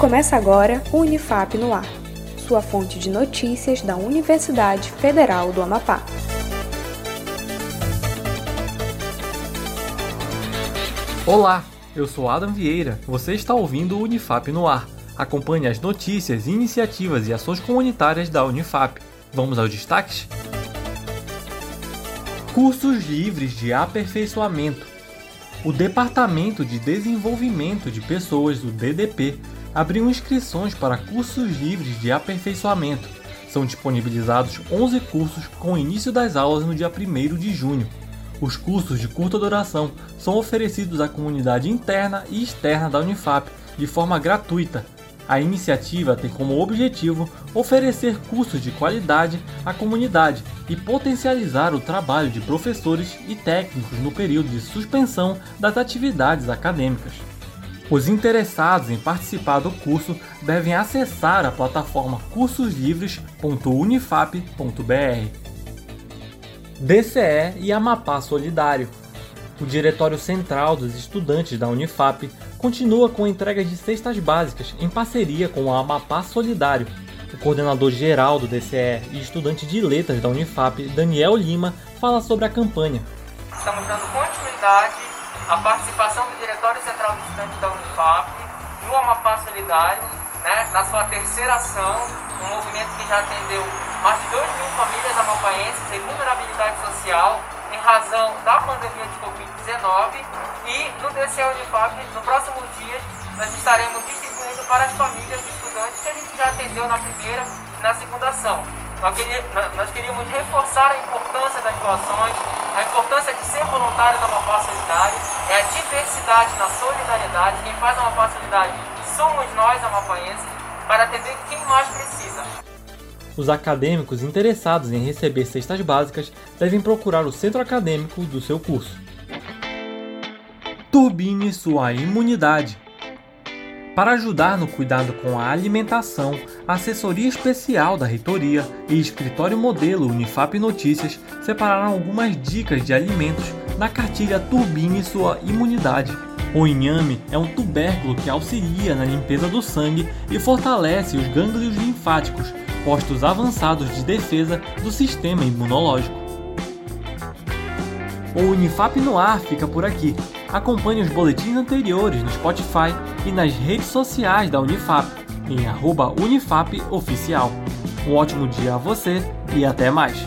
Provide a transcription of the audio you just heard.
Começa agora o Unifap no Ar, sua fonte de notícias da Universidade Federal do Amapá. Olá, eu sou Adam Vieira. Você está ouvindo o Unifap no Ar. Acompanhe as notícias, iniciativas e ações comunitárias da Unifap. Vamos aos destaques? Cursos livres de aperfeiçoamento. O Departamento de Desenvolvimento de Pessoas, o DDP, abriu inscrições para cursos livres de aperfeiçoamento. São disponibilizados 11 cursos com início das aulas no dia 1 de junho. Os cursos de curta duração são oferecidos à comunidade interna e externa da Unifap de forma gratuita, a iniciativa tem como objetivo oferecer cursos de qualidade à comunidade e potencializar o trabalho de professores e técnicos no período de suspensão das atividades acadêmicas. Os interessados em participar do curso devem acessar a plataforma cursoslivres.unifap.br. DCE e Amapá Solidário o Diretório Central dos Estudantes da Unifap continua com a entrega de cestas básicas em parceria com a Amapá Solidário. O coordenador geral do DCE e estudante de letras da Unifap, Daniel Lima, fala sobre a campanha. Estamos dando continuidade à participação do Diretório Central dos Estudantes da Unifap no Amapá Solidário, né, na sua terceira ação, um movimento que já atendeu mais de 2 mil famílias amapaenses em vulnerabilidade social em razão da pandemia de Covid-19 e no DCE Unifap, no próximo dia, nós estaremos distribuindo para as famílias de estudantes que a gente já atendeu na primeira e na segunda ação. Nós, queríamos reforçar a importância das doações, a importância de ser voluntário da Amapá Solidária, é a diversidade na solidariedade. Quem faz a Amapá Solidária somos nós, amapaenses, para atender quem mais precisa. Os acadêmicos interessados em receber cestas básicas devem procurar o centro acadêmico do seu curso. Turbine sua imunidade. Para ajudar no cuidado com a alimentação, a assessoria especial da reitoria e escritório modelo Unifap Notícias separaram algumas dicas de alimentos na cartilha Turbine sua imunidade. O inhame é um tubérculo que auxilia na limpeza do sangue e fortalece os gânglios linfáticos, postos avançados de defesa do sistema imunológico. O Unifap no ar fica por aqui. Acompanhe os boletins anteriores no Spotify e nas redes sociais da Unifap, em @unifapoficial. Um ótimo dia a você e até mais!